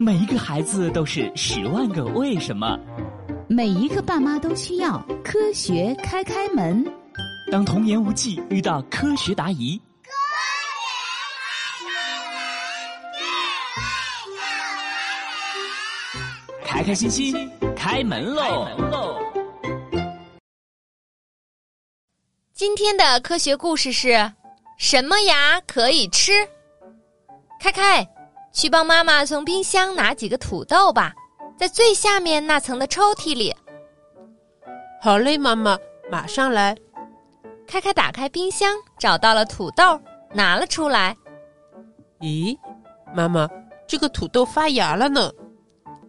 每一个孩子都是十万个为什么，每一个爸妈都需要科学开开门。当童言无忌遇到科学答疑，开开心心开门喽！今天的科学故事是什么牙可以吃？开开。去帮妈妈从冰箱拿几个土豆吧，在最下面那层的抽屉里。好嘞，妈妈，马上来。开开打开冰箱，找到了土豆，拿了出来。咦，妈妈，这个土豆发芽了呢？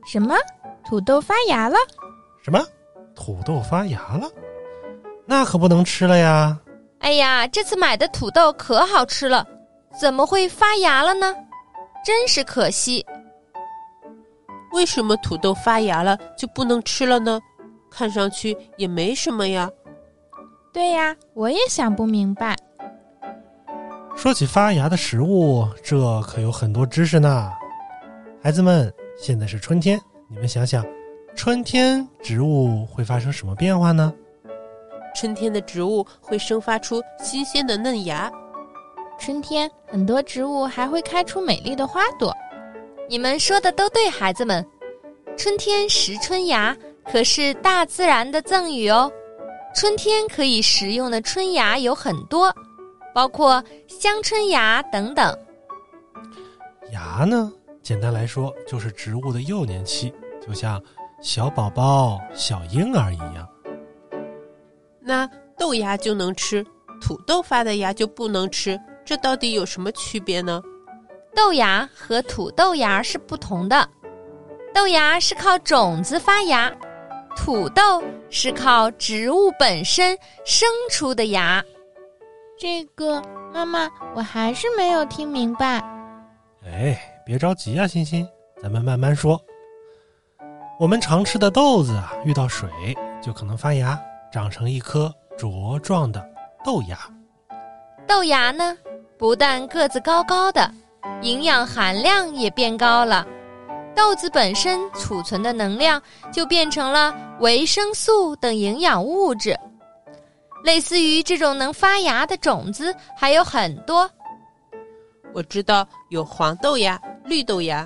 什么？土豆发芽了？什么？土豆发芽了？那可不能吃了呀！哎呀，这次买的土豆可好吃了，怎么会发芽了呢？真是可惜。为什么土豆发芽了就不能吃了呢？看上去也没什么呀。对呀，我也想不明白。说起发芽的食物，这可有很多知识呢。孩子们，现在是春天，你们想想，春天植物会发生什么变化呢？春天的植物会生发出新鲜的嫩芽。春天，很多植物还会开出美丽的花朵。你们说的都对，孩子们。春天食春芽可是大自然的赠予哦。春天可以食用的春芽有很多，包括香椿芽等等。芽呢，简单来说就是植物的幼年期，就像小宝宝、小婴儿一样。那豆芽就能吃，土豆发的芽就不能吃。这到底有什么区别呢？豆芽和土豆芽是不同的，豆芽是靠种子发芽，土豆是靠植物本身生出的芽。这个妈妈，我还是没有听明白。哎，别着急啊，欣欣，咱们慢慢说。我们常吃的豆子啊，遇到水就可能发芽，长成一颗茁壮的豆芽。豆芽呢？不但个子高高的，营养含量也变高了。豆子本身储存的能量就变成了维生素等营养物质。类似于这种能发芽的种子还有很多。我知道有黄豆芽、绿豆芽。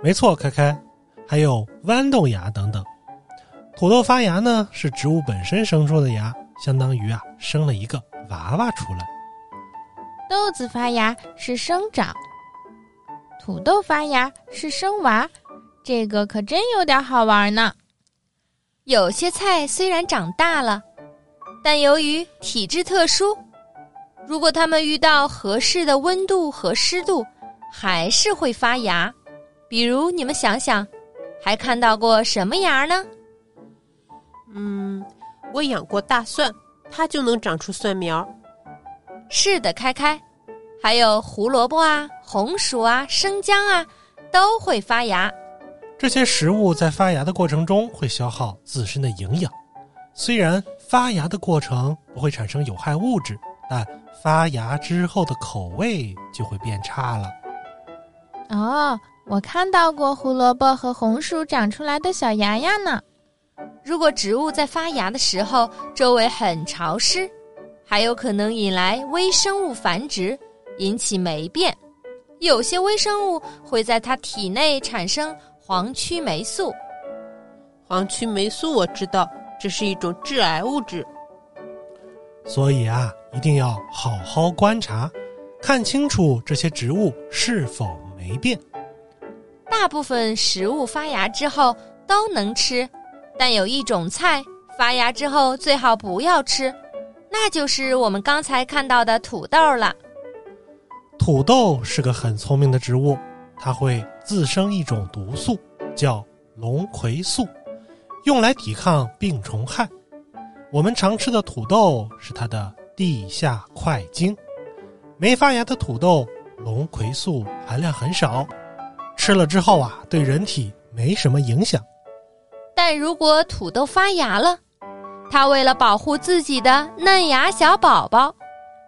没错，开开，还有豌豆芽等等。土豆发芽呢，是植物本身生出的芽，相当于啊生了一个。娃娃出来，豆子发芽是生长，土豆发芽是生娃，这个可真有点好玩呢。有些菜虽然长大了，但由于体质特殊，如果它们遇到合适的温度和湿度，还是会发芽。比如你们想想，还看到过什么芽呢？嗯，我养过大蒜。它就能长出蒜苗。是的，开开，还有胡萝卜啊、红薯啊、生姜啊，都会发芽。这些食物在发芽的过程中会消耗自身的营养。虽然发芽的过程不会产生有害物质，但发芽之后的口味就会变差了。哦，我看到过胡萝卜和红薯长出来的小芽芽呢。如果植物在发芽的时候周围很潮湿，还有可能引来微生物繁殖，引起霉变。有些微生物会在它体内产生黄曲霉素。黄曲霉素我知道，这是一种致癌物质。所以啊，一定要好好观察，看清楚这些植物是否霉变。大部分食物发芽之后都能吃。但有一种菜发芽之后最好不要吃，那就是我们刚才看到的土豆了。土豆是个很聪明的植物，它会自生一种毒素，叫龙葵素，用来抵抗病虫害。我们常吃的土豆是它的地下块茎。没发芽的土豆，龙葵素含量很少，吃了之后啊，对人体没什么影响。但如果土豆发芽了，它为了保护自己的嫩芽小宝宝，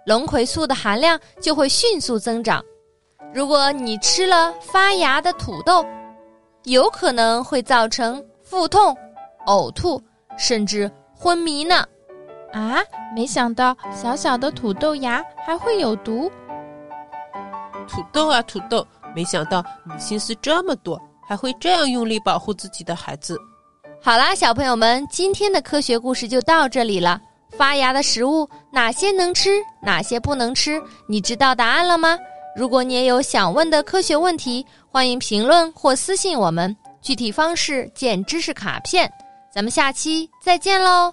龙葵素的含量就会迅速增长。如果你吃了发芽的土豆，有可能会造成腹痛、呕吐，甚至昏迷呢。啊，没想到小小的土豆芽还会有毒。土豆啊，土豆，没想到你心思这么多，还会这样用力保护自己的孩子。好啦，小朋友们，今天的科学故事就到这里了。发芽的食物哪些能吃，哪些不能吃？你知道答案了吗？如果你也有想问的科学问题，欢迎评论或私信我们，具体方式见知识卡片。咱们下期再见喽！